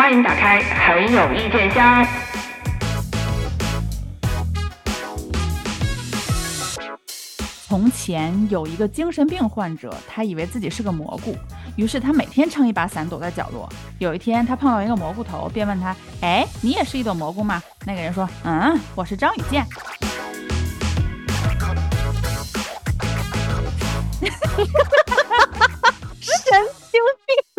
欢迎打开很有意见箱。从前有一个精神病患者，他以为自己是个蘑菇，于是他每天撑一把伞躲在角落。有一天，他碰到一个蘑菇头，便问他：“哎，你也是一朵蘑菇吗？”那个人说：“嗯，我是张雨健。” 神经病！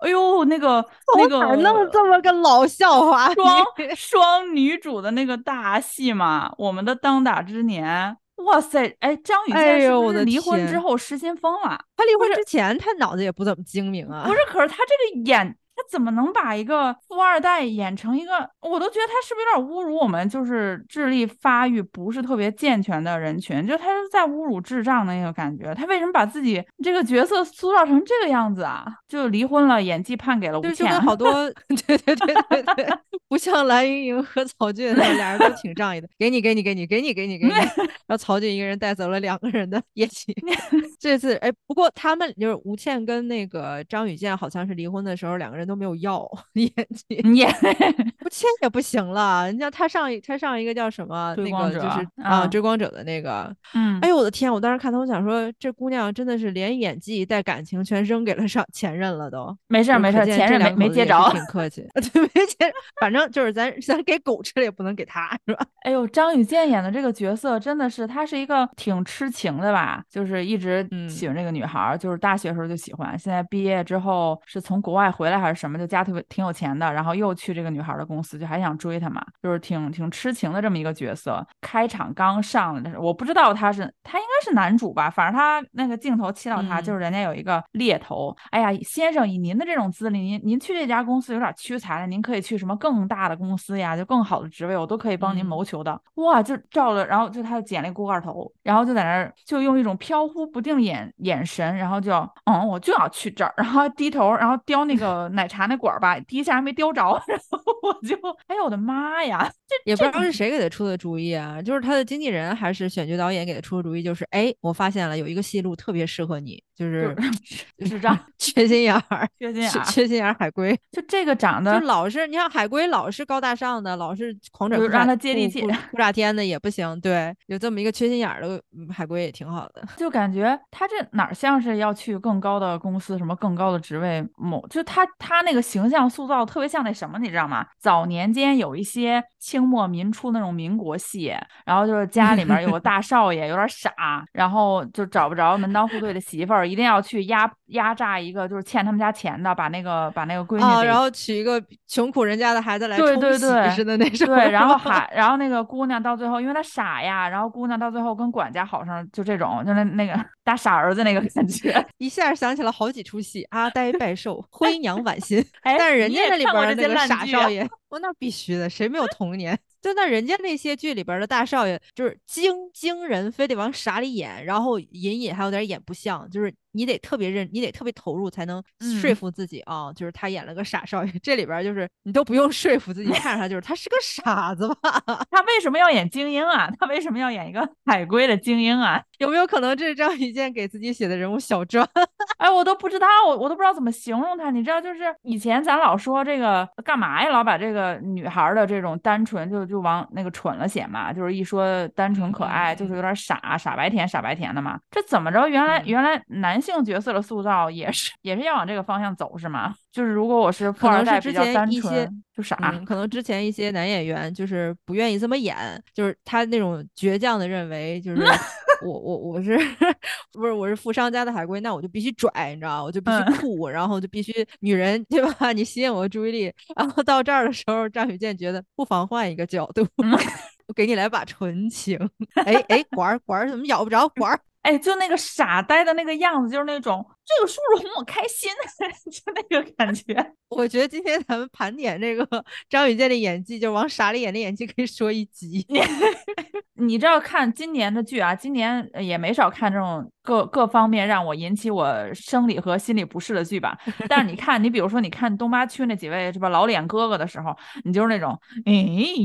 哎呦，那个 那个哪弄这么个老笑话？双 双女主的那个大戏嘛，我们的当打之年。哇塞，哎，张雨哎健是不是呦我的离婚之后失心疯了？他离婚之前，他脑子也不怎么精明啊。不是，可是他这个演，他怎么能把一个富二代演成一个？我都觉得他是不是有点侮辱我们，就是智力发育不是特别健全的人群？就他是在侮辱智障的那个感觉。他为什么把自己这个角色塑造成这个样子啊？就离婚了，演技判给了吴倩。跟好多，对对对对对，不像蓝盈莹和曹骏，俩人都挺仗义的，给你给你给你给你给你给你，然后曹骏一个人带走了两个人的 业绩。这次哎，不过他们就是吴倩跟那个张雨健，好像是离婚的时候两个人都没有要演技，不签也不行了，人家他上一他上一个叫什么那个就是啊啊追光者的那个，嗯，哎呦我的天！我当时看他，我想说这姑娘真的是连演技带感情全扔给了上 前任了都。没事没事前任没接着。挺客气，对，没接，反正就是咱咱给狗吃了也不能给他，是吧？哎呦，张雨健演的这个角色真的是，他是一个挺痴情的吧，就是一直嗯喜欢这个女孩，就是大学时候就喜欢，现在毕业之后是从国外回来还是什么，就家特别挺有钱的，然后又去这个女孩儿的公司，就还想追她嘛，就是挺挺痴情的这么一个角色。开场刚上来的时候，我不知道他是他应该是男主吧，反正他那个镜头切到他，嗯就是人家有一个猎头，哎呀，先生，以您的这种资历，您您去这家公司有点屈才了，您可以去什么更大的公司呀，就更好的职位，我都可以帮您嗯谋求的。哇，就照了，然后就他就剪了一锅盖头，然后就在那儿就用一种飘忽不定眼眼神，然后就嗯，我就要去这儿，然后低头，然后叼那个奶茶那管儿吧，第一下还没叼着，然后我就，哎呦我的妈呀，这也不知道是谁给他出的主意啊，就是他的经纪人还是选角导演给他出的主意，就是哎，我发现了有一个戏路特别适合你，就是智障 缺心眼儿，缺心眼儿，缺缺心眼儿海龟，就这个长得就老是你看海龟老是高大上的，老是狂拽就让他接地气酷酷酷炸天的也不行，对，有这么一个缺心眼儿的嗯海龟也挺好的。就感觉他这哪儿像是要去更高的公司，什么更高的职位，某就他他那个形象塑造特别像那什么，你知道吗？早年间有一些清末民初那种民国戏，然后就是家里面有个大少爷有点傻，然后就找不着门当户对的媳妇儿，一定要去压压榨一个就是欠他们家钱的，把那个把那个闺女然后娶一个穷苦人家的孩子来对冲喜对对似的那种，对，然后还，然后那个姑娘到最后，因为她傻呀，然后姑娘到最后跟管家好上，就这种，就那那个大傻儿子那个感觉。一下想起了好几出戏，阿呆拜寿、灰娘婉心，哎，但是人家那里边儿那个傻少爷，我那必须的，谁没有童年？就那人家那些剧里边的大少爷，就是精精人，非得往傻里演，然后隐隐还有点演不像，就是你得特别认，你得特别投入才能说嗯服自己啊、就是他演了个傻少爷。这里边儿就是你都不用说服自己，看着他就是他是个傻子吧？他为什么要演精英啊？他为什么要演一个海归的精英啊？有没有可能这是张雨健给自己写的人物小传？哎，我都不知道，我我都不知道怎么形容他。你知道，就是以前咱老说这个干嘛呀，老把这个女孩儿的这种单纯就就往那个蠢了写嘛，就是一说单纯可爱，就是有点傻傻白甜傻白甜的嘛。这怎么着？原来嗯原来男性角色的塑造也是也是要往这个方向走是吗？就是如果我是富可二代，比较单一些纯，就傻。嗯，可能之前一些男演员就是不愿意这么演，就是他那种倔强的认为，就 是我我我是不是我是富商家的海归，那我就必须拽，你知道吗？我就必须嗯酷，然后就必须女人，对吧？你吸引我的注意力。然后到这儿的时候，张雨健觉得不妨换一个角度，嗯 我给你来把纯情。哎哎，管儿管儿怎么咬不着管儿？哎，就那个傻呆的那个样子，就是那种这个叔叔哄我开心，就那个感觉。我觉得今天咱们盘点这个 张雨健的演技，就往傻里演的演技，可以说一集。你知道看今年的剧啊，今年呃也没少看这种各各方面让我引起我生理和心理不适的剧吧。但是你看，你比如说你看东八区那几位是吧老脸哥哥的时候，你就是那种，哎，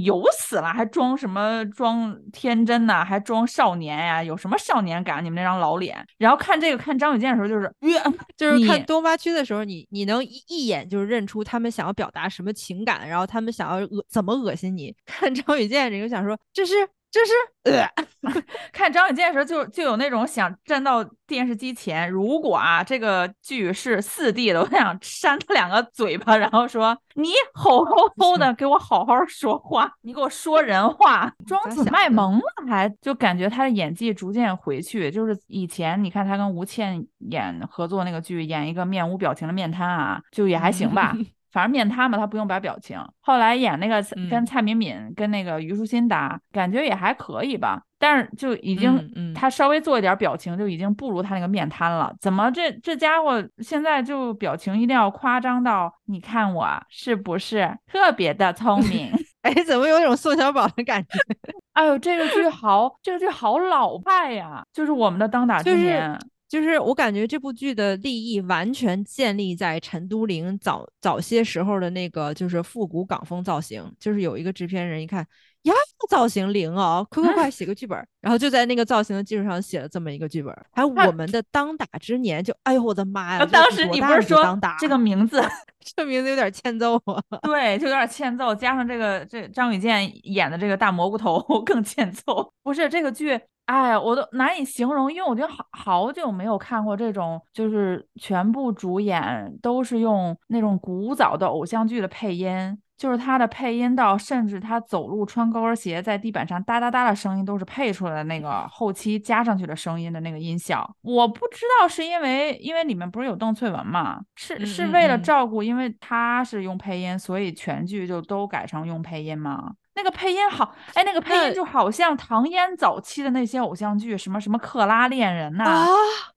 有死了还装什么装天真呐、还装少年呀、有什么少年感？你们那张老脸。然后看这个看张雨健的时候，就是，哎就是看东八区的时候，你你能一一眼就认出他们想要表达什么情感，然后他们想要恶怎么恶心你。看张雨健这个想说这是这是呃，看张雨健的时候就就有那种想站到电视机前，如果啊这个剧是四 D 的，我想扇他两个嘴巴，然后说你吼吼吼的给我好好说话，你给我说人话。庄子卖萌了，还就感觉他的演技逐渐回去，就是以前你看他跟吴倩演合作那个剧，演一个面无表情的面瘫啊，就也还行吧。反正面瘫嘛，他不用摆表情。后来演那个跟嗯蔡敏敏跟那个虞书欣搭，感觉也还可以吧。但是就已经、嗯嗯他稍微做一点表情，就已经不如他那个面瘫了。怎么这这家伙现在就表情一定要夸张到，你看我是不是特别的聪明？哎，怎么有种宋小宝的感觉？哎呦，这个剧好，这个剧好老派呀！就是我们的当打之就是年。就是我感觉这部剧的立意完全建立在陈都灵早早些时候的那个就是复古港风造型，就是有一个制片人一看呀，造型灵哦，快快快 写个剧本儿，然后就在那个造型的基础上写了这么一个剧本儿。还有我 们的当打之年，就哎呦我的妈呀！当时你不是说这个名字？这名字有点欠揍啊？对，就有点欠揍，加上这个这张雨健演的这个大蘑菇头更欠揍。不是这个剧，哎呀，我都难以形容，因为我觉得好好久没有看过这种，就是全部主演都是用那种古早的偶像剧的配音。就是他的配音到，甚至他走路穿高跟鞋在地板上哒哒哒的声音，都是配出来的那个后期加上去的声音的那个音效。我不知道是因为因为里面不是有邓萃雯嘛，是是为了嗯照顾，因为他是用配音，所以全剧就都改成用配音吗？那个配音好，哎，那个配音就好像唐嫣早期的那些偶像剧，什么什么克拉恋人呐、啊！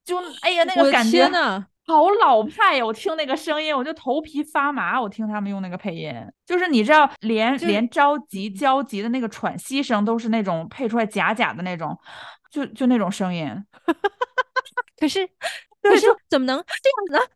就哎呀那个感觉天呐！好老派呀！我听那个声音，我就头皮发麻。我听他们用那个配音，就是你知道，连连着急焦急的那个喘息声都是那种配出来假假的那种，就就那种声音，可是 可是怎么能这样呢？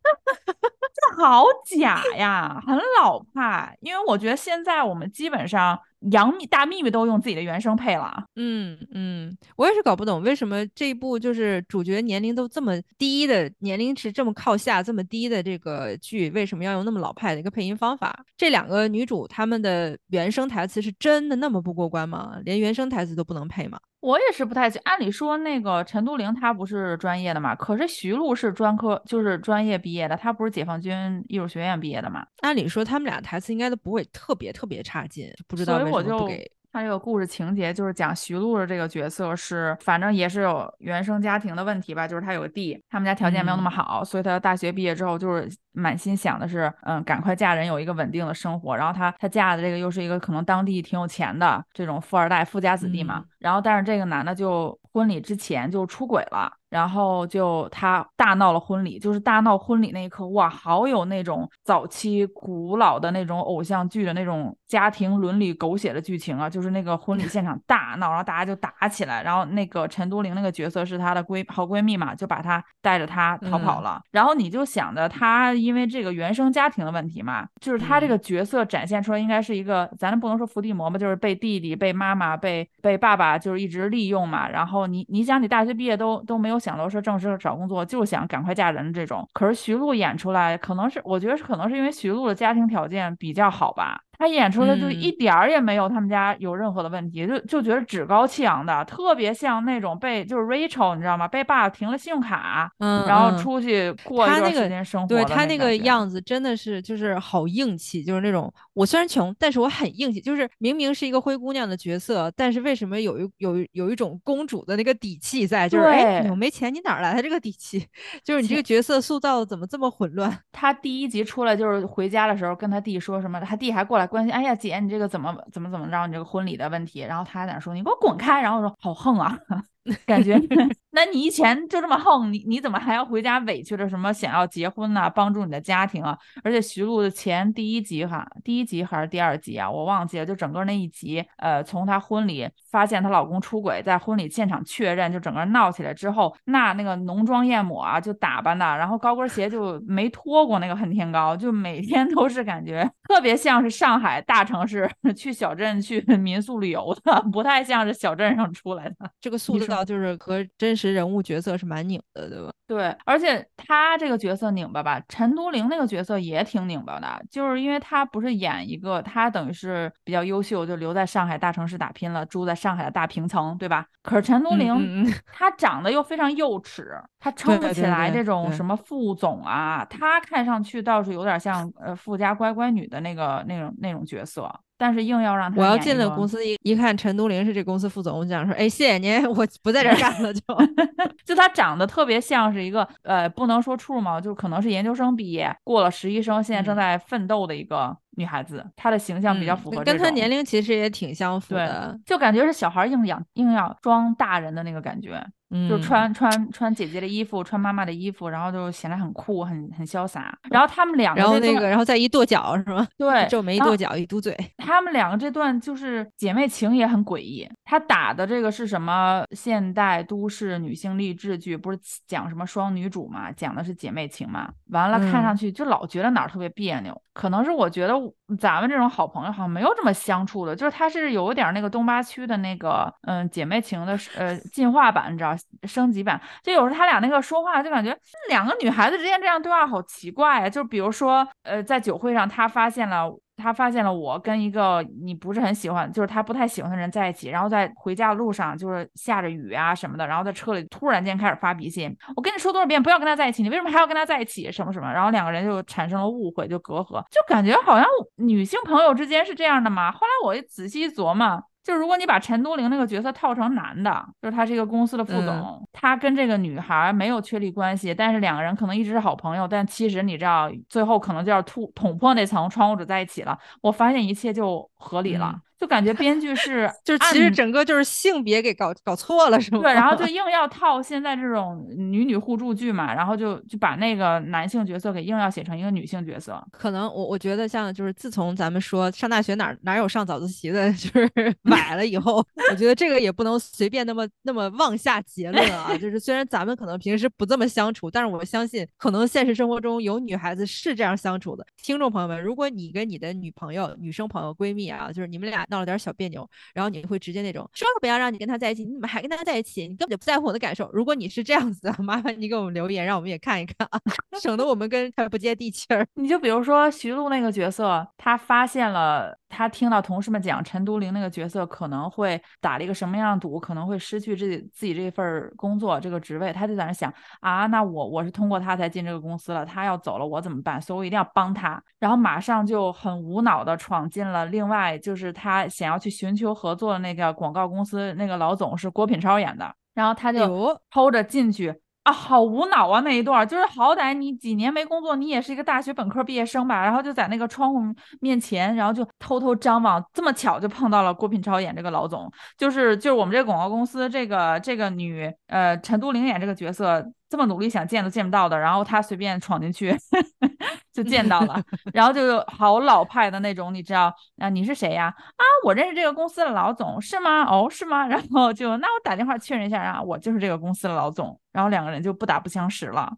这好假呀，很老派。因为我觉得现在我们基本上杨幂、大幂幂都用自己的原声配了。嗯嗯，我也是搞不懂为什么这一部就是主角年龄都这么低的年龄值这么靠下这么低的这个剧，为什么要用那么老派的一个配音方法？这两个女主她们的原声台词是真的那么不过关吗？连原声台词都不能配吗？我也是不太清，按理说那个陈都灵她不是专业的嘛，可是徐璐是专科，就是专业毕业的，她不是解放军艺术学院毕业的嘛，按理说他们俩台词应该都不会特别特别差劲，不知道为我就给。他这个故事情节就是讲徐璐的这个角色是，反正也是有原生家庭的问题吧，就是他有个弟，他们家条件没有那么好，所以他大学毕业之后就是满心想的是，嗯，赶快嫁人，有一个稳定的生活。然后他他嫁的这个又是一个可能当地挺有钱的这种富二代、富家子弟嘛。嗯然后但是这个男的就婚礼之前就出轨了。然后就他大闹了婚礼，就是大闹婚礼那一刻，哇，好有那种早期古老的那种偶像剧的那种家庭伦理狗血的剧情啊！就是那个婚礼现场大闹，然后大家就打起来，然后那个陈都灵那个角色是她的闺好闺蜜嘛，就把她带着她逃跑了。然后你就想着她因为这个原生家庭的问题嘛，就是她这个角色展现出来应该是一个，咱不能说伏地魔吧，就是被弟弟、被妈妈、被被爸爸就是一直利用嘛。然后你你想，你大学毕业都都没有想到说正式找工作，就想赶快嫁人这种。可是徐璐演出来，可能是我觉得是可能是因为徐璐的家庭条件比较好吧，她演出的就嗯一点儿也没有他们家有任何的问题，就就觉得趾高气扬的，特别像那种被就是 Rachel 你知道吗？被爸停了信用卡，嗯，然后嗯出去过一段他那个时间生活对他那个样子真的是就是好硬气，就是那种我虽然穷，但是我很硬气，就是明明是一个灰姑娘的角色，但是为什么有一有一有一种公主的那个底气在？就是哎，对你没钱，你哪儿来的这个底气？就是你这个角色塑造的怎么这么混乱？他第一集出来就是回家的时候跟他弟说什么，他弟还过来关心，哎呀姐，你这个怎么怎么怎么着，你这个婚礼的问题，然后他还在那说你给我滚开，然后我说好横啊，感觉 那你以前就这么横，你你怎么还要回家委屈着什么想要结婚呐、帮助你的家庭啊？而且徐璐的前第一集哈，第一集还是第二集啊，我忘记了，就整个那一集，呃，从她婚礼发现她老公出轨，在婚礼现场确认，就整个闹起来之后，那那个浓妆艳抹啊，就打扮的，然后高跟鞋就没脱过那个恨天高，就每天都是感觉特别像是上海大城市去小镇去民宿旅游的，不太像是小镇上出来的。这个塑你说造就是和真实实人物角色是蛮拧的，对吧？对，而且他这个角色拧巴吧，陈都灵那个角色也挺拧巴的，就是因为他不是演一个，他等于是比较优秀，就留在上海大城市打拼了，住在上海的大平层，对吧？可是陈都灵嗯嗯嗯 他长得又非常幼齿，他撑不起来这种什么副总啊，他看上去倒是有点像呃富家乖乖女的那个那种那种角色，但是硬要让他我要进了公司一一看陈都灵是这公司副总，我就想说，哎，谢谢您，我不在这儿干了就。就他长得特别像是一个呃，不能说处嘛，就可能是研究生毕业，过了实习生，现在正嗯在奋斗的一个女孩子，她的形象比较嗯符合这跟她年龄其实也挺相符对的，，就感觉是小孩硬养硬要装大人的那个感觉，嗯，就穿穿穿姐姐的衣服，穿妈妈的衣服，然后就显得很酷，很很潇洒。然后他们两个然后那个，然后再一跺脚是吗？对，皱眉一跺脚一嘟嘴，他们两个这段就是姐妹情也很诡异。他打的这个是什么现代都市女性励志剧？不是讲什么双女主嘛？讲的是姐妹情嘛？完了，看上去就老觉得哪儿特别别扭。可能是我觉得咱们这种好朋友好像没有这么相处的，就是他是有点那个东八区的那个嗯姐妹情的呃进化版，你知道升级版。就有时候他俩那个说话，就感觉两个女孩子之间这样对话好奇怪啊。就比如说呃在酒会上，他发现了。他发现了我跟一个你不是很喜欢，就是他不太喜欢的人在一起，然后在回家的路上就是下着雨啊什么的，然后在车里突然间开始发脾气。我跟你说多少遍不要跟他在一起，你为什么还要跟他在一起？什么什么？然后两个人就产生了误会，就隔阂，就感觉好像女性朋友之间是这样的嘛。后来我仔细一琢磨。就如果你把陈都灵那个角色套成男的，就是他是一个公司的副总，嗯他跟这个女孩没有确立关系，但是两个人可能一直是好朋友，但其实你知道，最后可能就要突捅破那层窗户纸在一起了。我发现一切就合理了，嗯就感觉编剧是 就是其实整个就是性别给搞搞错了是吗？对，然后 就硬要套现在这种女女互助剧嘛，然后就就把那个男性角色给硬要写成一个女性角色。可能我我觉得像就是自从咱们说上大学哪儿哪有上早自习的，就是买了以后，我觉得这个也不能随便那么那么妄下结论啊。就是虽然咱们可能平时不这么相处，但是我相信可能现实生活中有女孩子是这样相处的。听众朋友们，如果你跟你的女朋友、女生朋友、闺蜜啊，就是你们俩闹了点小别扭，然后你会直接那种说了不要让你跟他在一起，你怎么还跟他在一起？你根本就不在乎我的感受。如果你是这样子的，麻烦你给我们留言，让我们也看一看啊，省得我们跟他不接地气儿。你就比如说徐璐那个角色，他发现了，他听到同事们讲陈都灵那个角色可能会打了一个什么样的赌，可能会失去自己自己这份儿工作这个职位，他就在那想啊，那我我是通过他才进这个公司了，他要走了我怎么办？所以我一定要帮他，然后马上就很无脑的闯进了另外就是他想要去寻求合作的那个广告公司，那个老总是郭品超演的，然后他就有偷着进去。啊，好无脑啊！那一段儿就是好歹你几年没工作，你也是一个大学本科毕业生吧？然后就在那个窗户面前，然后就偷偷张望，这么巧就碰到了郭品超演这个老总，就是就是我们这个广告公司这个这个女呃陈都灵演这个角色，这么努力想见都见不到的，然后他随便闯进去 就见到了，然后就好老派的那种，你知道啊？你是谁呀？啊，我认识这个公司的老总，是吗？哦，是吗？然后就那我打电话确认一下啊，我就是这个公司的老总，然后两个人就不打不相识了，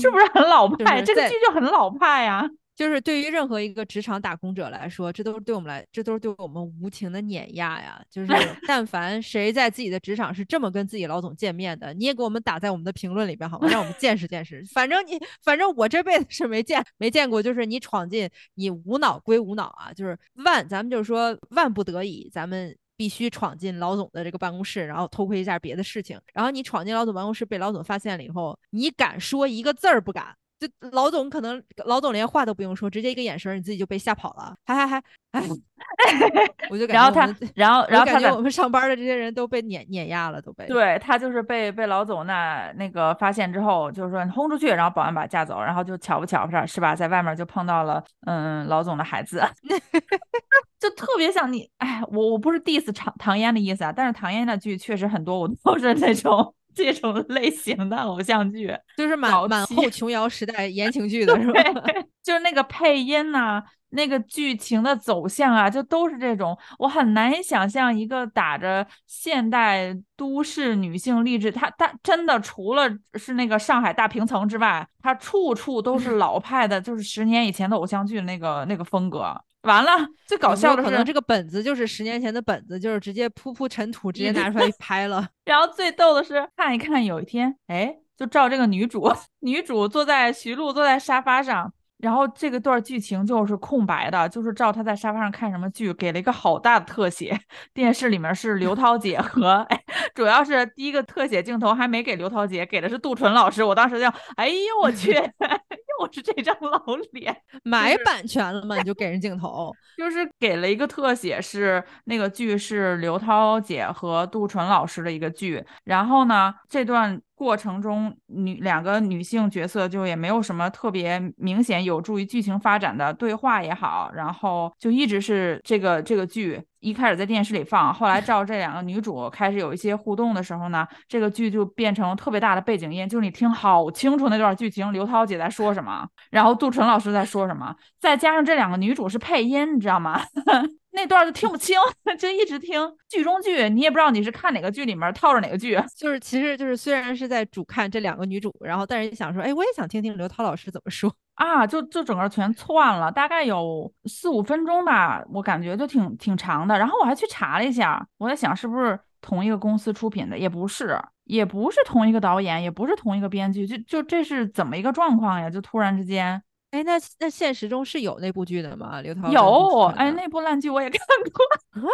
是不是很老派？这个剧就很老派呀、就是对于任何一个职场打工者来说，这都是对我们来，这都是对我们无情的碾压呀。就 是但凡谁在自己的职场是这么跟自己老总见面的，你也给我们打在我们的评论里边好吗？让我们见识见识。反正你，反正我这辈子是没见没见过，就是你闯进，你无脑归无脑啊，就是万，咱们就是说万不得已，咱们。必须闯进老总的这个办公室，然后偷窥一下别的事情。然后你闯进老总办公室，被老总发现了以后，你敢说一个字儿不敢？就老总可能老总连话都不用说，直接一个眼神儿，你自己就被吓跑了。还还还，哎，我就感觉然后他然后，然后感觉我们上班的这些人都被碾碾压了，都被。对他就是被被老总那那个发现之后，就是说你轰出去，然后保安把他架走，然后就巧不巧不是吧，在外面就碰到了嗯老总的孩子，就特别像你，哎，我我不是 diss 唐唐嫣的意思啊，但是唐嫣的剧确实很多，我都是那种这种 类型的偶像剧，就是满满后琼瑶时代言情剧的是吧？就是那个配音呐、那个剧情的走向啊，就都是这种，我很难以想象一个打着现代都市女性励志，她她真的除了是那个上海大平层之外，它处处都是老派的，就是十年以前的偶像剧那个那个风格。完了，最搞笑的是，可能这个本子就是十年前的本子，就是直接铺铺尘土，直接拿出来拍了。然后最逗的是，看一看，有一天，哎，就照这个女主，女主坐在徐璐坐在沙发上。然后这个段剧情就是空白的，就是照他在沙发上看什么剧，给了一个好大的特写。电视里面是刘涛姐和，哎，主要是第一个特写镜头还没给刘涛姐，给的是杜淳老师。我当时就，哎呦我去，是这张老脸，买版权了吗？你就给人镜头，就是给了一个特写，是那个剧是刘涛姐和杜淳老师的一个剧。然后呢，这段。过程中，女两个女性角色就也没有什么特别明显有助于剧情发展的对话也好，然后就一直是这个这个剧一开始在电视里放，后来照这两个女主开始有一些互动的时候呢，这个剧就变成特别大的背景音，就是你听好清楚那段剧情，刘涛姐在说什么，然后杜淳老师在说什么，再加上这两个女主是配音，你知道吗？那段就听不清，就一直听剧中剧，你也不知道你是看哪个剧里面套着哪个剧。就是其实就是虽然是在主看这两个女主，然后但是想说，哎，我也想听听刘涛老师怎么说啊，就就整个全窜了，大概有四五分钟吧，我感觉就挺挺长的。然后我还去查了一下，我在想是不是同一个公司出品的，也不是，也不是同一个导演，也不是同一个编剧，就就这是怎么一个状况呀？就突然之间。哎，那那现实中是有那部剧的吗？刘涛有，哎，那部烂剧我也看过。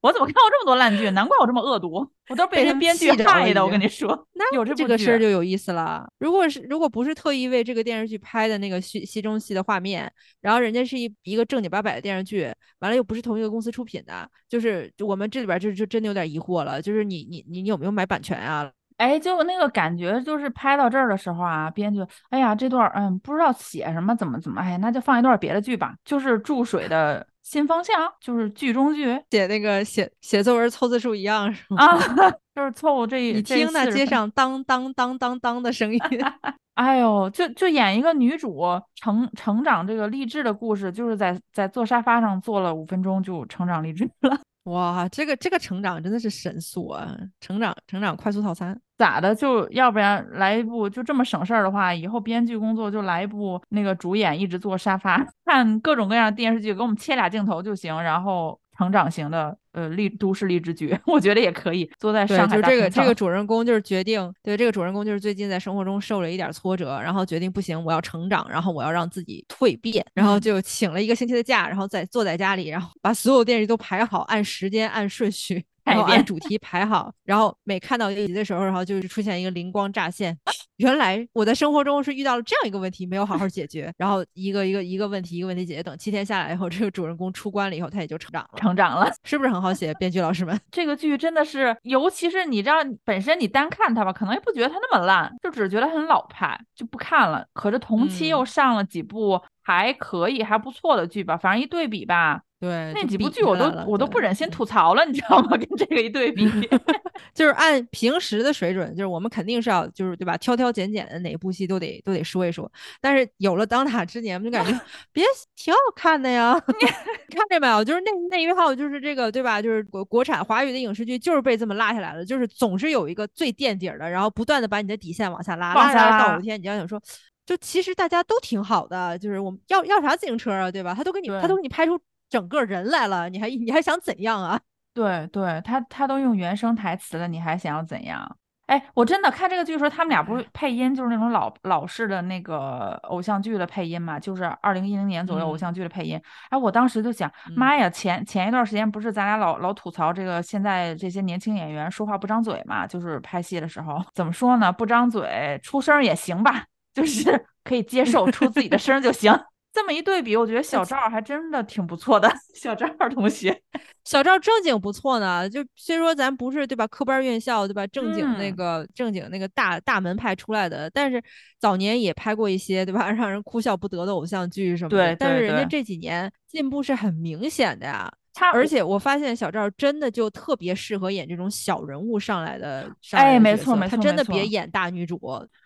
我怎么看过这么多烂剧？难怪我这么恶毒，我都是被人编剧害的。我跟你说，那有这这个事儿就有意思了。如果是如果不是特意为这个电视剧拍的那个戏戏中戏的画面，然后人家是一一个正经八百的电视剧，完了又不是同一个公司出品的，就是我们这里边就就真的有点疑惑了。就是你你你你有没有买版权啊？哎，就那个感觉，就是拍到这儿的时候啊，编剧，哎呀，这段嗯，不知道写什么，怎么怎么，哎，那就放一段别的剧吧，就是注水的新方向，就是剧中剧，写那个写写作文凑字数一样是吗？啊，就是凑这一，你听那街上当当当当当的声音，哎呦，就就演一个女主成成长这个励志的故事，就是在在坐沙发上坐了五分钟就成长励志了。哇，这个这个成长真的是神速啊！成长成长快速套餐咋的？就要不然来一部就这么省事儿的话，以后编剧工作就来一部那个主演一直坐沙发 看各种各样的电视剧，给我们切俩镜头就行，然后。成长型的呃励都市励志剧，我觉得也可以。坐在上海就这个这个主人公就是决定，对这个主人公就是最近在生活中受了一点挫折，然后决定不行，我要成长，然后我要让自己蜕变，然后就请了一个星期的假，然后再坐在家里，然后把所有电视剧都排好，按时间按顺序。然后按主题排好，然后每看到一集的时候，然后就是出现一个灵光乍现，原来我在生活中是遇到了这样一个问题，没有好好解决，然后一个一个一个问题一个问题解决，等七天下来以后，这个主人公出关了以后，他也就成长了，成长了，是不是很好写？编剧老师们，这个剧真的是，尤其是你知道，本身你单看它吧，可能也不觉得它那么烂，就只是觉得很老派，就不看了。可是同期又上了几部还可以、还不错的剧吧，反正一对比吧。对，那几部剧我都我都不忍心吐槽了，你知道吗？跟这个一对比，就是按平时的水准，就是我们肯定是要就是对吧，挑挑拣拣的哪部戏都得都得说一说。但是有了当打之年，就感觉 别挺好看的呀，看见没有？就是那那一号就是这个对吧？就是国国产华语的影视剧就是被这么拉下来了，就是总是有一个最垫底的，然后不断的把你的底线往下拉，拉下拉到有一天你要想说，就其实大家都挺好的，就是我们要要啥自行车啊，对吧？他都给你他都给你拍出。整个人来了，你还你还想怎样啊？对对，他他都用原声台词了，你还想要怎样？哎，我真的看这个剧的时候，他们俩不是配音，就是那种老老式的那个偶像剧的配音嘛，就是二零一零年左右偶像剧的配音。哎，我当时就想，妈呀，前前一段时间不是咱俩老老吐槽这个现在这些年轻演员说话不张嘴嘛，就是拍戏的时候 怎么说呢？不张嘴，出声也行吧，就是可以接受出自己的声就行。这么一对比，我觉得小赵还真的挺不错的。小赵同学，小赵正经不错呢。就虽说咱不是对吧，科班院校对吧，正经那个正经那个大大门派出来的，但是早年也拍过一些对吧，让人哭笑不得的偶像剧什么的。对，但是人家这几年进步是很明显的呀。他而且我发现小赵真的就特别适合演这种小人物上来的，上来哎没错没错他真的别演大女主。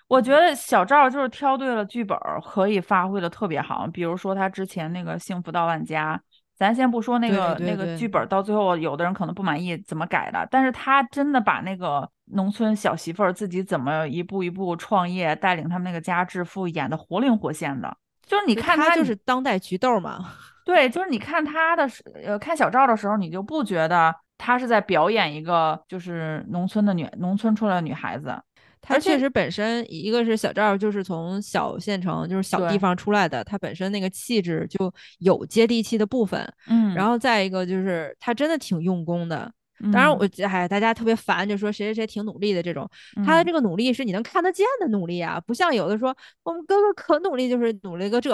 我觉得小赵就是挑对了剧本儿，可以发挥的特别好。比如说他之前那个《幸福到万家》，咱先不说那个那个剧本儿到最后有的人可能不满意怎么改的，但是他真的把那个农村小媳妇儿自己怎么一步一步创业，带领他们那个家致富演的活灵活现的。就是你看他就是当代菊豆嘛。对，就是你看他的时，呃，看小赵的时候，你就不觉得他是在表演一个就是农村的女农村出来的女孩子，他确实本身一个是小赵，就是从小县城，就是小地方出来的，他本身那个气质就有接地气的部分。嗯，然后再一个就是他真的挺用功的。当然嗯我，哎，大家特别烦，就说谁谁谁挺努力的这种，他的嗯这个努力是你能看得见的努力啊，不像有的说我们哥哥可努力，就是努力个这。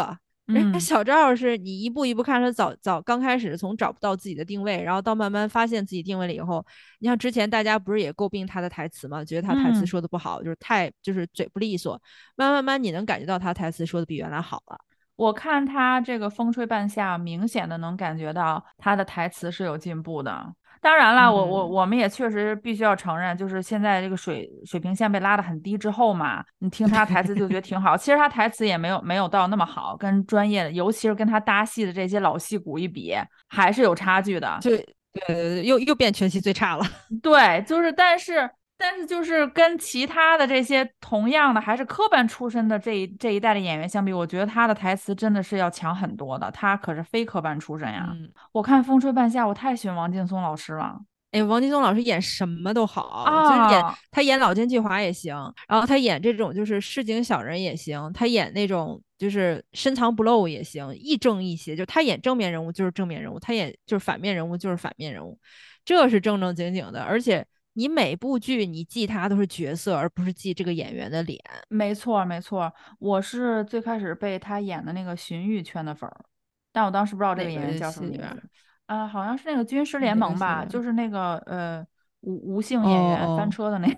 人家嗯小赵是你一步一步看他早早刚开始从找不到自己的定位，然后到慢慢发现自己定位了以后，你像之前大家不是也诟病他的台词嘛，觉得他台词嗯说的不好，就是太就是嘴不利索。慢慢慢慢你能感觉到他台词说的比原来好了。我看他这个风吹半夏，明显的能感觉到他的台词是有进步的。当然了，我我嗯我们也确实必须要承认，就是现在这个水水平线被拉得很低之后嘛，你听他台词就觉得挺好。其实他台词也没有没有到那么好，跟专业的，尤其是跟他搭戏的这些老戏骨一比，还是有差距的。就对对对，又又变全戏最差了。对，就是但是但是就是跟其他的这些同样的还是科班出身的这一这一代的演员相比，我觉得他的台词真的是要强很多的。他可是非科班出身呀。嗯，我看《风吹半夏》，我太喜欢王劲松老师了。哎，王劲松老师演什么都好，就是演啊他演老奸巨猾也行，然后他演这种就是市井小人也行，他演那种就是深藏不露也行，亦正亦邪，就他演正面人物就是正面人物，他演就是反面人物就是反面人物，这是正正经经的。而且你每部剧你记他都是角色，而不是记这个演员的脸。没错，没错，我是最开始被他演的那个荀彧圈的粉儿，但我当时不知道这个个演员叫什么名字戏里边儿。啊、好像是那个《军师联盟》吧，就是那个呃吴吴姓演员翻车的那个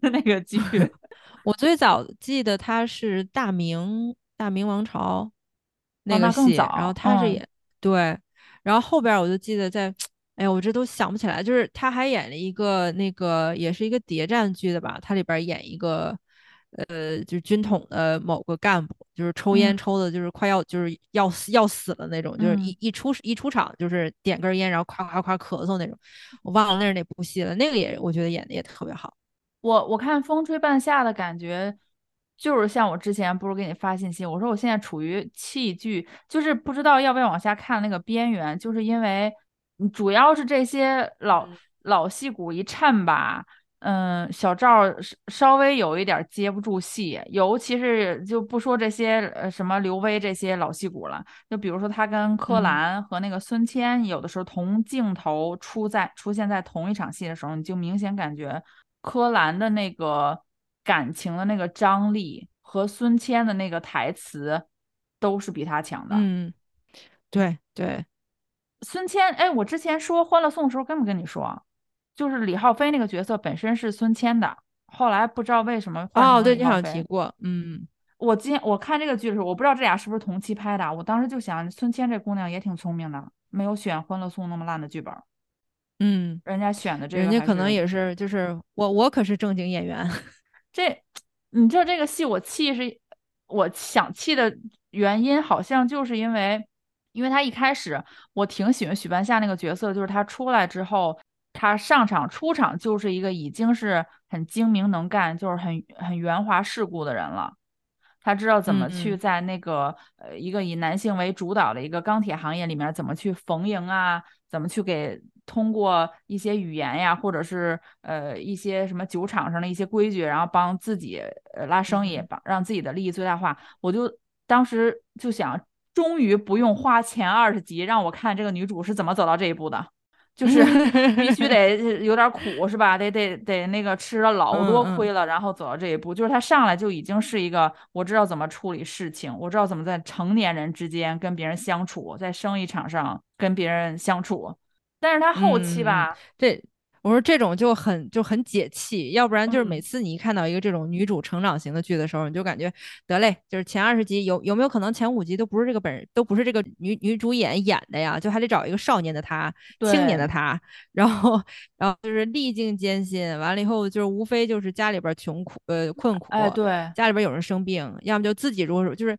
那个剧。我最早记得他是大明大明王朝那个戏，更早然后他是嗯演、对，然后后边我就记得在，哎呀，我这都想不起来，就是他还演了一个那个也是一个谍战剧的吧，他里边儿演一个呃就是军统的某个干部，就是抽烟嗯抽的就是快要就是要死要死了那种，就是嗯一一出一出场就是点根烟，然后夸夸夸咳嗽那种，我忘了那是哪部戏了，那个也我觉得演的也特别好。我我看《风吹半夏》的感觉，就是像我之前不是给你发信息，我说我现在处于弃剧，就是不知道要不要往下看那个边缘，就是因为嗯主要是这些老嗯老戏骨一衬吧。嗯，小赵儿稍稍微有一点儿接不住戏，尤其是就不说这些呃什么刘威这些老戏骨了，就比如说他跟柯嗯蓝和那个孙谦有的时候同镜头出在出现在同一场戏的时候，你就明显感觉柯蓝的那个感情的那个张力和孙谦的那个台词都是比他强的。嗯，对对，孙谦，哎，我之前说《欢乐颂》的时候跟没跟你说，就是李浩飞那个角色本身是孙谦的，后来不知道为什么哦，对，你好。像提过，嗯。我今天我看这个剧的时候，我不知道这俩是不是同期拍的，我当时就想，孙谦这姑娘也挺聪明的，没有选《欢乐颂》那么烂的剧本，嗯，人家选的这个人家可能也是，就是我，我可是正经演员。这，你知道这个戏我气是，我想气的原因好像就是因为，因为他一开始我挺喜欢许半夏那个角色，就是他出来之后，他上场出场就是一个已经是很精明能干，就是很很圆滑世故的人了。他知道怎么去在那个呃一个以男性为主导的一个钢铁行业里面怎么去逢迎啊，怎么去给通过一些语言呀，或者是呃一些什么酒场上的一些规矩，然后帮自己呃拉生意，嗯帮让自己的利益最大化。我就当时就想，终于不用花前二十集让我看这个女主是怎么走到这一步的。就是 必须得有点苦是吧？得得得那个吃了老多嗯嗯亏了，然后走到这一步。就是她上来就已经是一个我知道怎么处理事情，我知道怎么在成年人之间跟别人相处，在生意场上跟别人相处。但是她后期吧，这我说这种就很就很解气，要不然就是每嗯次你一看到一个这种女主成长型的剧的时候，你就感觉得嘞，就是前二十集有有没有可能前五集都不是这个本，都不是这个女女主演演的呀？就还得找一个少年的她，青年的对她，然后然后就是历尽艰辛，完了以后就是无非就是家里边穷苦呃困苦，哎，对，家里边有人生病，要么就自己如果就是。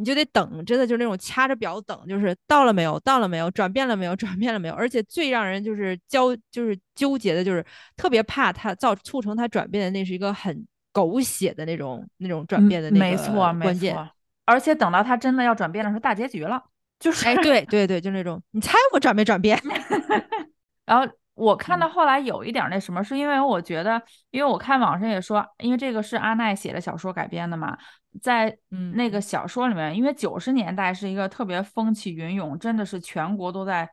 你就得等，真的就是那种掐着表等，就是到了没有，到了没有，转变了没有，转变了没有。而且最让人就是焦，就是纠结的，就是特别怕他造促成他转变的那是一个很狗血的那种那种转嗯变的那没错没个关键。错。而且等到他真的要转变的时候，大结局了，就是哎，对对对，就那种，你猜我转没转变？然后我看嗯。到后来有一点那什么，是因为我觉得，因为我看网上也说，因为这个是阿奈写的小说改编的嘛，在嗯那个小说里面，因为九十年代是一个特别风起云涌，真的是全国都在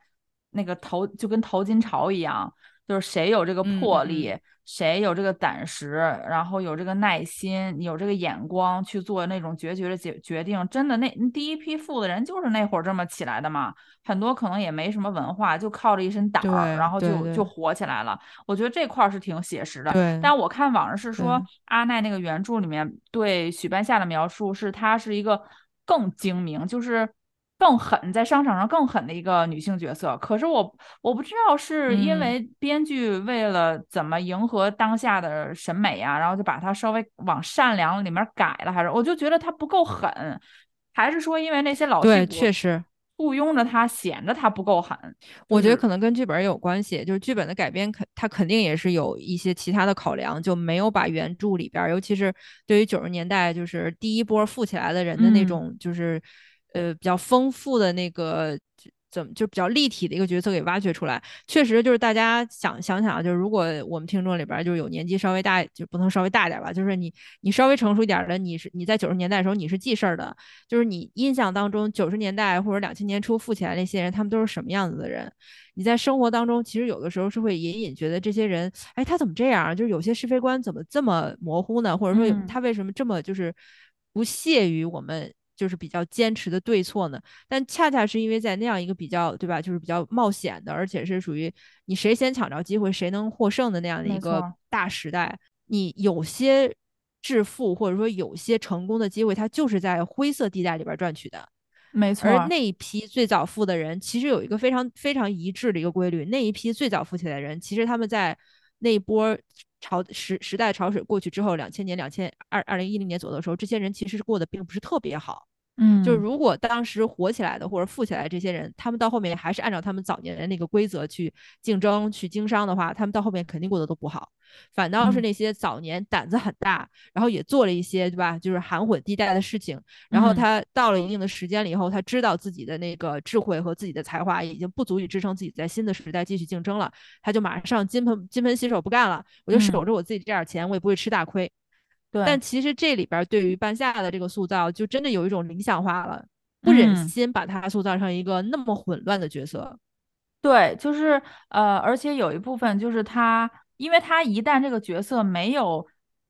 那个淘，就跟淘金潮一样，就是谁有这个魄力，谁有这个胆识，然后有这个耐心，有这个眼光去做那种决绝的决决定，真的那第一批富的人就是那会儿这么起来的嘛。很多可能也没什么文化，就靠着一身胆儿，然后就就火起来了。我觉得这块儿是挺写实的。对但我看网上是说，阿奈那个原著里面对许半夏的描述是她是一个更精明，就是更狠，在商场上更狠的一个女性角色。可是我我不知道是因嗯为编剧为了怎么迎合当下的审美啊，然后就把它稍微往善良里面改了，还是我就觉得她不够狠，还是说因为那些老对，戏骨确实。雇佣着他，显得他不够狠。我觉得可能跟剧本有关系，就是剧本的改编肯，他肯定也是有一些其他的考量，就没有把原著里边，尤其是对于九十年代就是第一波富起来的人的那嗯种，就是呃比较丰富的那个怎么就比较立体的一个角色给挖掘出来。确实就是大家想想想啊，就是如果我们听众里边儿就是有年纪稍微大，就不能稍微大点儿吧，就是你你稍微成熟一点儿的，你是你在九十年代的时候你是记事儿的，就是你印象当中九十年代或者两千年初富起来那些人，他们都是什么样子的人？你在生活当中其实有的时候是会隐隐觉得这些人，哎，他怎么这样啊？就是有些是非观怎么这么模糊呢？或者说他为什么这么就是不屑于我们？就是比较坚持的对错呢，但恰恰是因为在那样一个比较对吧，就是比较冒险的，而且是属于你谁先抢着机会谁能获胜的那样的一个大时代，你有些致富或者说有些成功的机会，它就是在灰色地带里边赚取的。没错，而那一批最早富的人，其实有一个非常非常一致的一个规律：那一批最早富起来的人，其实他们在那一波潮时时代潮水过去之后，两千年、两千二二零一零年左右的时候，这些人其实是过得并不是特别好。嗯，就是如果当时火起来的或者富起来这些人，他们到后面还是按照他们早年的那个规则去竞争、去经商的话，他们到后面肯定过得都不好。反倒是嗯。那些早年胆子很大，然后也做了一些对吧，就是含混地带的事情，然后嗯。他到了一定的时间了以后，他知道自己的那个智慧和自己的才华已经不足以支撑自己在新的时代继续竞争了，他就马上金盆金盆洗手不干了，我就守嗯着我自己这点钱，我也不会吃大亏。对，但其实这里边对于半夏的这个塑造，就真的有一种理想化了，不忍嗯心把他塑造成一个那么混乱的角色。对，就是呃，而且有一部分就是他，因为他一旦这个角色没有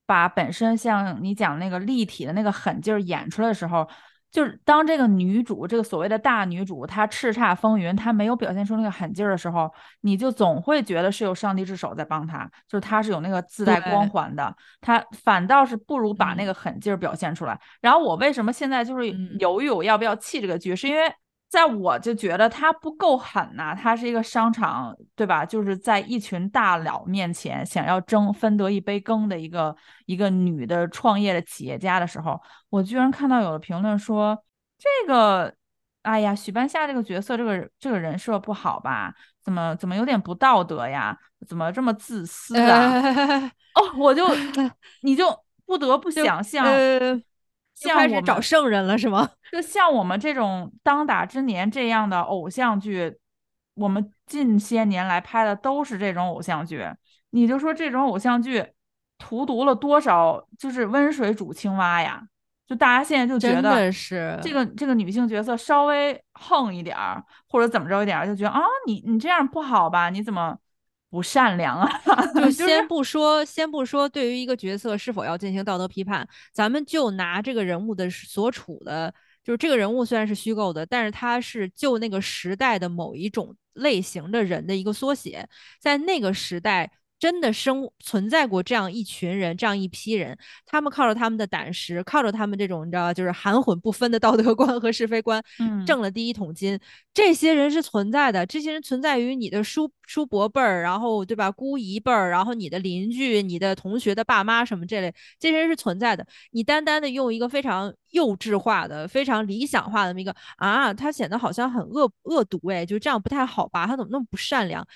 把本身像你讲那个立体的那个狠劲儿演出来的时候，就是当这个女主，这个所谓的大女主，她叱咤风云，她没有表现出那个狠劲儿的时候，你就总会觉得是有上帝之手在帮她，就是她是有那个自带光环的，她反倒是不如把那嗯个狠劲儿表现出来。然后我为什么现在就是嗯犹豫我要不要弃这个剧，是因为。在我就觉得他不够狠呐、他是一个商场，对吧？就是在一群大佬面前想要争分得一杯羹的一个一个女的创业的企业家的时候，我居然看到有的评论说这个，哎呀，许半夏这个角色，这个这个人设不好吧？怎么怎么有点不道德呀？怎么这么自私啊？哦，我就你就不得不想象，呃，就开始像我们找圣人了是吗？就像我们这种当打之年这样的偶像剧，我们近些年来拍的都是这种偶像剧。你就说这种偶像剧荼毒了多少，就是温水煮青蛙呀？就大家现在就觉得这个这个女性角色稍微横一点儿，或者怎么着一点儿，就觉得啊，你你这样不好吧？你怎么不善良啊？就就是先不说，先不说对于一个角色是否要进行道德批判，咱们就拿这个人物的所处的就是这个人物虽然是虚构的，但是他是就那个时代的某一种类型的人的一个缩写，在那个时代。真的生存在过这样一群人，这样一批人，他们靠着他们的胆识，靠着他们这种你知道，就是含混不分的道德观和是非观，嗯挣了第一桶金。这些人是存在的，这些人存在于你的叔叔伯辈儿，然后对吧，姑姨辈儿，然后你的邻居、你的同学的爸妈什么这类，这些人是存在的。你单单的用一个非常幼稚化的、非常理想化的一个啊，他显得好像很恶恶毒哎，就这样不太好吧？他怎么那么不善良？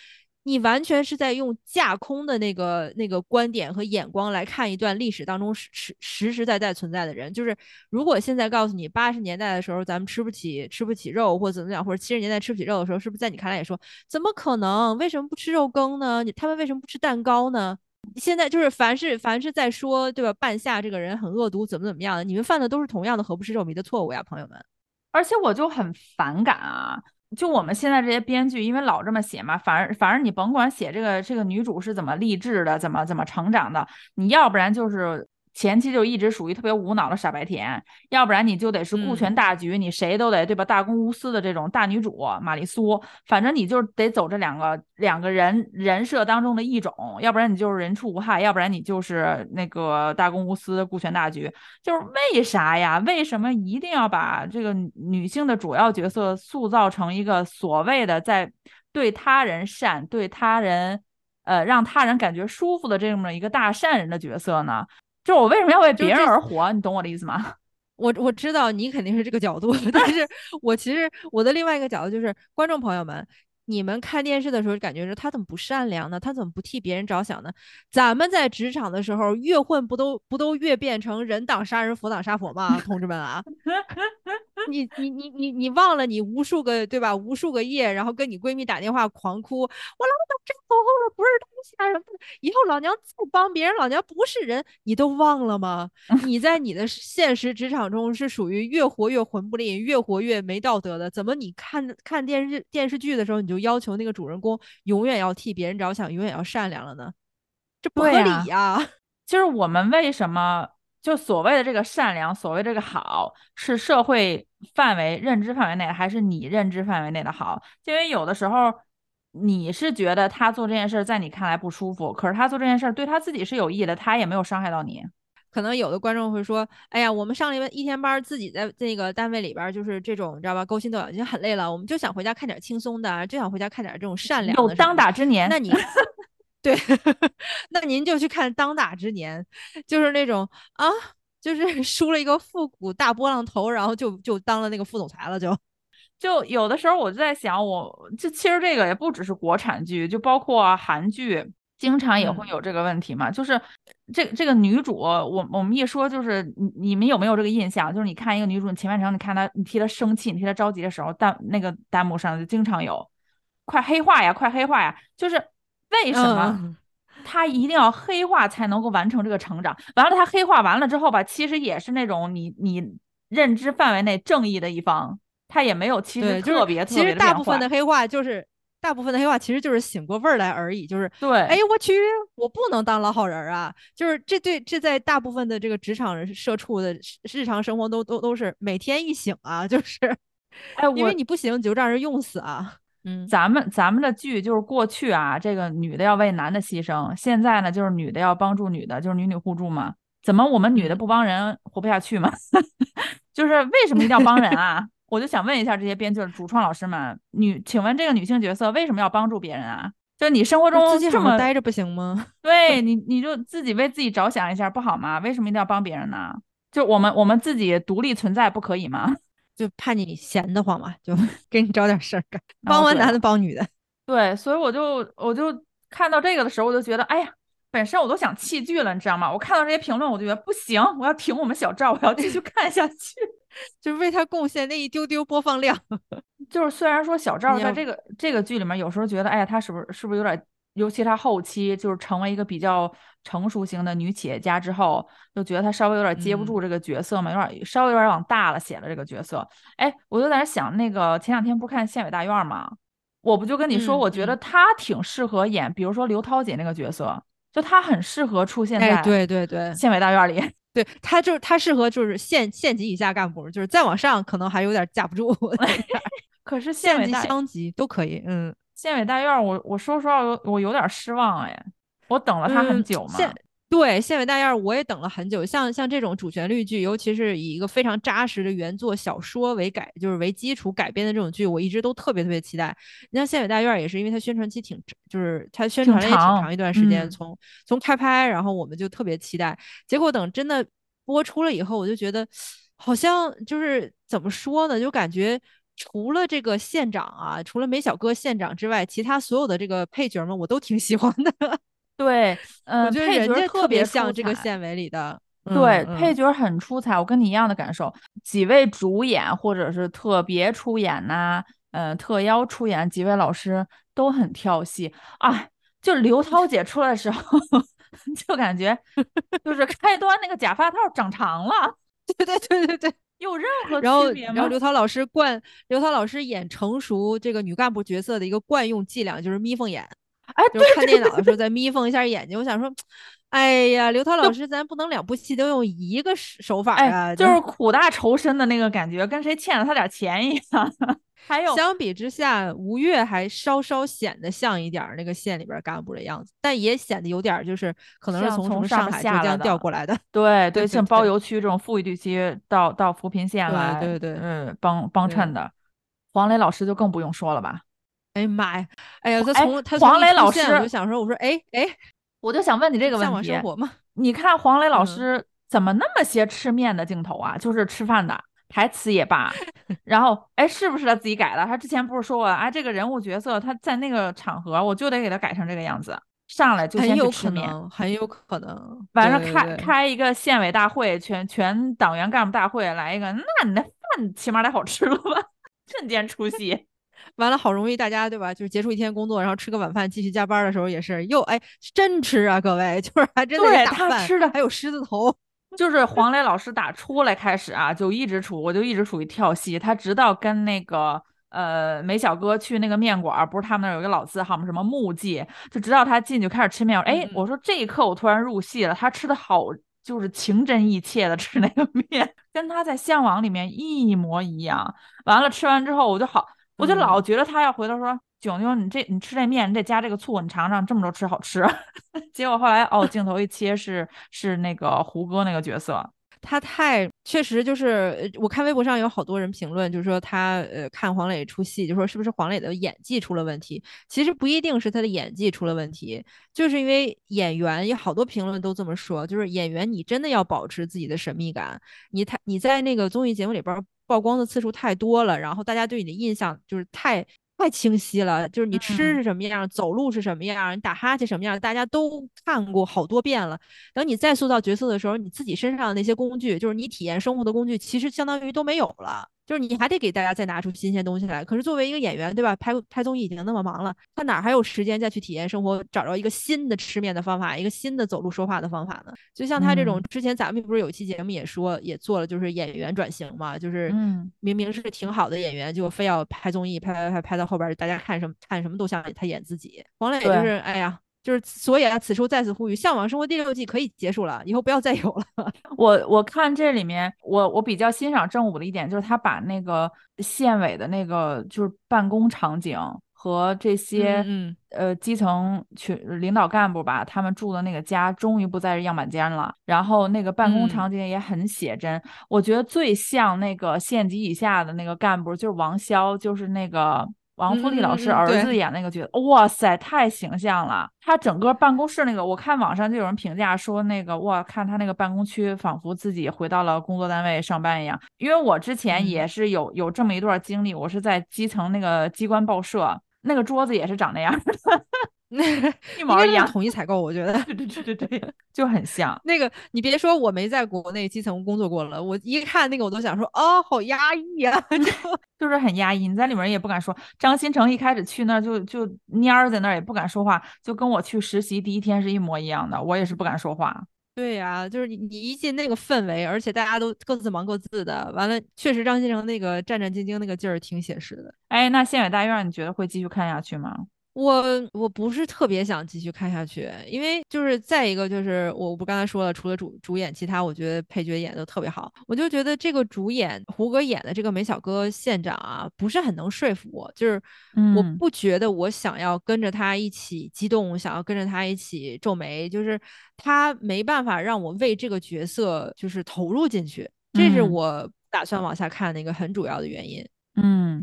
你完全是在用架空的那个那个观点和眼光来看一段历史当中实实实实在在存在的人。就是如果现在告诉你八十年代的时候咱们吃不起吃不起肉或者怎么样，或者七十年代吃不起肉的时候，是不是在你看来也说怎么可能？为什么不吃肉羹呢？你他们为什么不吃蛋糕呢？现在就是凡是凡是在说对吧？半夏这个人很恶毒，怎么怎么样的？你们犯的都是同样的何不食肉糜的错误呀，朋友们。而且我就很反感啊，就我们现在这些编剧，因为老这么写嘛，反而反而你甭管写这个这个女主是怎么励志的，怎么怎么成长的，你要不然就是。前期就一直属于特别无脑的傻白甜，要不然你就得是顾全大局，你谁都得对吧？大公无私的这种大女主玛丽苏，反正你就得走这两个两个人人设当中的一种，要不然你就是人畜无害，要不然你就是那个大公无私、顾全大局。就是为啥呀？为什么一定要把这个女性的主要角色塑造成一个所谓的在对他人善、对他人呃让他人感觉舒服的这么一个大善人的角色呢？就我为什么要为别人而活？你懂我的意思吗？我我知道你肯定是这个角度，但是 我其实我的另外一个角度就是，观众朋友们，你们看电视的时候感觉是他怎么不善良呢？他怎么不替别人着想呢？咱们在职场的时候越混不都不都越变成人挡杀人，佛挡杀佛吗？同志们啊！你你你你你忘了你无数个对吧？无数个夜，然后跟你闺蜜打电话狂哭，我老娘这走后了不是东西啊什么的，以后老娘再帮别人，老娘不是人，你都忘了吗？你在你的现实职场中是属于越活越混不吝，越活越没道德的，怎么你看看电视电视剧的时候，你就要求那个主人公永远要替别人着想，永远要善良了呢？这不合理呀、啊！就是我们为什么？就所谓的这个善良，所谓这个好，是社会范围认知范围内，还是你认知范围内的好？因为有的时候你是觉得他做这件事在你看来不舒服，可是他做这件事对他自己是有益的，他也没有伤害到你。可能有的观众会说：“哎呀，我们上了一天班，自己在那个单位里边就是这种，你知道吧？勾心斗角已经很累了，我们就想回家看点轻松的，就想回家看点这种善良的。有当打之年，那你。” 对，那您就去看《当打之年》，就是那种啊，就是 梳了一个复古大波浪头，然后就就当了那个副总裁了，就就有的时候我就在想，我就其实这个也不只是国产剧，就包括韩剧，经常也会有这个问题嘛。就是这这个女主，我我们一说就是你你们有没有这个印象？就是你看一个女主，你前半程你看她，你替她生气，你替她着急的时候，弹那个弹幕上就经常有快黑化呀，快黑化呀，就是。为什么他一定要黑化才能够完成这个成长？完了，他黑化完了之后吧，其实也是那种你你认知范围内正义的一方，他也没有其实特别特别其实大部分的黑化就是大部分的黑化其实就是醒过味儿来而已，就是对，哎我去，我不能当老好人啊！就是这对这在大部分的这个职场社畜的日常生活都都都是每天一醒啊，就是哎，因为你不行你就让人用死啊。嗯，咱们咱们的剧就是过去啊，这个女的要为男的牺牲，现在呢就是女的要帮助女的，就是女女互助嘛。怎么我们女的不帮人活不下去吗？就是为什么一定要帮人啊？我就想问一下这些编剧主创老师们，女，请问这个女性角色为什么要帮助别人啊？就你生活中自己这么待着不行吗？对你，你就自己为自己着想一下不好吗？为什么一定要帮别人呢？就我们我们自己独立存在不可以吗？就怕你闲得慌嘛，就 给你找点事儿干，帮完男的帮女的。对，所以我就我就看到这个的时候，我就觉得，哎呀，本身我都想弃剧了，你知道吗？我看到这些评论，我就觉得不行，我要挺我们小赵，我要继续 看下去，就是为他贡献那一丢丢播放量。就是虽然说小赵在这个这个剧里面，有时候觉得，哎呀，他是不是是不是有点，尤其她后期就是成为一个比较成熟型的女企业家之后，就觉得她稍微有点接不住这个角色嘛，有点稍微有点往大了写了这个角色。哎，我就在那想，那个前两天不是看《县委大院》吗？我不就跟你说，我觉得她挺适合演，比如说刘涛姐那个角色，就她很适合出现在对对对县委大院里。对她就是他适合就是县县级以下干部，就是再往上可能还有点架不住。可是县级乡级都可以，嗯，县委大院，我我说实话，我我有点失望哎，我等了他很久嘛。对县委大院，我也等了很久。像像这种主旋律剧，尤其是以一个非常扎实的原作小说为改，就是为基础改编的这种剧，我一直都特别特别期待。你像县委大院也是，因为它宣传期挺，就是它宣传了也挺长一段时间，从从开拍，然后我们就特别期待。结果等真的播出了以后，我就觉得好像就是怎么说呢，就感觉除了这个县长啊，除了梅小哥县长之外，其他所有的这个配角们我都挺喜欢的。对，嗯，我觉得人家特别像这个县委里的，对，配角很出彩，我跟你一样的感受。几位主演或者是特别出演呐，嗯，特邀出演几位老师都很跳戏啊。就刘涛姐出来的时候，就感觉就是开端那个假发套长长了，对对对对对，有任何区别吗？然后刘涛老师惯，刘涛老师演成熟这个女干部角色的一个惯用伎俩就是眯缝眼。哎，就看 电脑的时候再眯缝一下眼睛，我想说，哎呀，刘涛老师，咱不能两部戏都用一个手法啊，就是苦大仇深的那个感觉，跟谁欠了他点钱一样。还有，相比之下，吴越还稍稍显得像一点那个县里边干部的样子，但也显得有点就是可能是从从上海、浙江调过来的。对对，像包邮区这种富裕地区到到扶贫县来，对对对，嗯，帮帮衬的。黄磊老师就更不用说了吧。哎呀妈呀！哎呀，他从他黄磊老师，我就想说，我说哎哎，我就想问你这个问题：生活吗？你看黄磊老师怎么那么些吃面的镜头啊？就是吃饭的台词也罢，然后哎，是不是他自己改的？他之前不是说过啊，这个人物角色他在那个场合，我就得给他改成这个样子，上来就先去吃面，很有可能。晚上开开一个县委大会，全全党员干部大会来一个，那你那饭起码得好吃了吧？瞬间出戏。完了，好容易大家对吧？就是结束一天工作，然后吃个晚饭，继续加班的时候也是又哎，真吃啊，各位，就是还真的打饭，吃的还有狮子头。就是黄磊老师打出来开始啊，就一直处，我就一直处于跳戏。他直到跟那个呃梅小哥去那个面馆，不是他们那有一个老字号吗？什么木记，就直到他进去开始吃面。哎，我说这一刻我突然入戏了，他吃的好，就是情真意切的吃那个面，跟他在向往里面一模一样。完了吃完之后，我就好。我就老觉得他要回头说：“囧囧，你这你吃这面，你得加这个醋，你尝尝，这么着吃好吃。”结果后来哦，镜头一切是是那个胡歌那个角色，他太确实就是，我看微博上有好多人评论，就是说他呃看黄磊出戏，就说是不是黄磊的演技出了问题？其实不一定是他的演技出了问题，就是因为演员有好多评论都这么说，就是演员你真的要保持自己的神秘感，你太你在那个综艺节目里边。曝光的次数太多了，然后大家对你的印象就是太太清晰了，就是你吃是什么样，走路是什么样，你打哈欠什么样，大家都看过好多遍了。等你再塑造角色的时候，你自己身上的那些工具，就是你体验生活的工具，其实相当于都没有了。就是你还得给大家再拿出新鲜东西来，可是作为一个演员，对吧？拍拍综艺已经那么忙了，他哪还有时间再去体验生活，找着一个新的吃面的方法，一个新的走路说话的方法呢？就像他这种，之前咱们不是有期节目也说，也做了，就是演员转型嘛，就是明明是挺好的演员，就非要拍综艺，拍拍拍拍到后边，大家看什么看什么都像他演自己。黄磊就是，哎呀。就是，所以啊，此处再次呼吁，《向往生活》第六季可以结束了，以后不要再有了。我我看这里面，我我比较欣赏正午的一点，就是他把那个县委的那个就是办公场景和这些嗯呃基层群领导干部吧，他们住的那个家，终于不再是样板间了。然后那个办公场景也很写真，我觉得最像那个县级以下的那个干部就是王潇，就是那个。王富利老师儿子演那个角色，哇塞，太形象了！他整个办公室那个，我看网上就有人评价说，那个哇，看他那个办公区，仿佛自己回到了工作单位上班一样。因为我之前也是有有这么一段经历，我是在基层那个机关报社，那个桌子也是长那样的。一毛一样，统一采购，我觉得对对对对对，就很像那个。你别说，我没在国内基层工作过了，我一看那个，我都想说，哦，好压抑啊，就就是很压抑。你在里面也不敢说。张新成一开始去那儿就就蔫儿在那儿，也不敢说话，就跟我去实习第一天是一模一样的，我也是不敢说话。对呀，就是你你一进那个氛围，而且大家都各自忙各自的，完了，确实张新成那个战战兢兢那个劲儿挺写实的。哎，那县委大院你觉得会继续看下去吗？我我不是特别想继续看下去，因为就是再一个就是我不刚才说了，除了主主演，其他我觉得配角演的特别好，我就觉得这个主演胡歌演的这个梅小哥县长啊，不是很能说服我，就是我嗯。不觉得我想要跟着他一起激动，想要跟着他一起皱眉，就是他没办法让我为这个角色就是投入进去，这是嗯。我打算往下看的一个很主要的原因。嗯，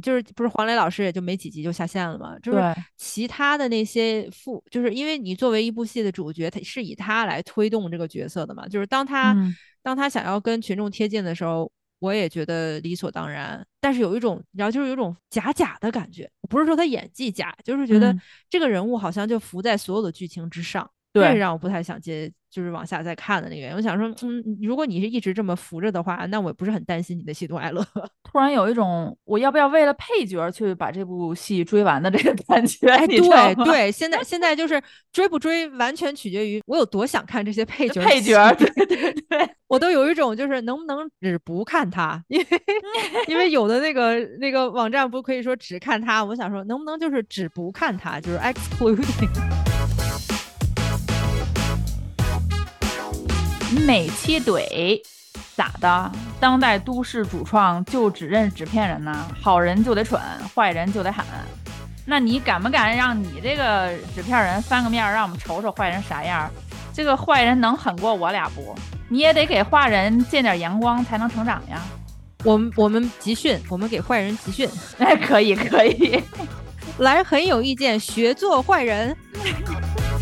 就是不是黄磊老师也就没几集就下线了嘛？就是其他的那些副，就是因为你作为一部戏的主角，他是以他来推动这个角色的嘛。就是当他、嗯当他想要跟群众贴近的时候，我也觉得理所当然。但是有一种，你知道，就是有一种假假的感觉。不是说他演技假，就是觉得嗯这个人物好像就浮在所有的剧情之上。这对是让我不太想接，就是往下再看的那个原因。我想说，嗯，如果你是一直这么扶着的话，那我也不是很担心你的喜怒哀乐。突然有一种我要不要为了配角去把这部戏追完的这个感觉，哎，对对，现在现在就是追不追，完全取决于我有多想看这些配角。配角，对 对对，我都有一种就是能不能只不看他，因为 因为有的那个那个网站不可以说只看他，我想说能不能就是只不看他，就是 excluding。美妻怼咋的？当代都市主创就只认纸片人呢？好人就得蠢，坏人就得狠。那你敢不敢让你这个纸片人翻个面儿，让我们瞅瞅坏人啥样儿？这个坏人能狠过我俩不？你也得给坏人见点阳光才能成长呀！我们我们集训，我们给坏人集训，哎，可以可以。来很有意见，学做坏人。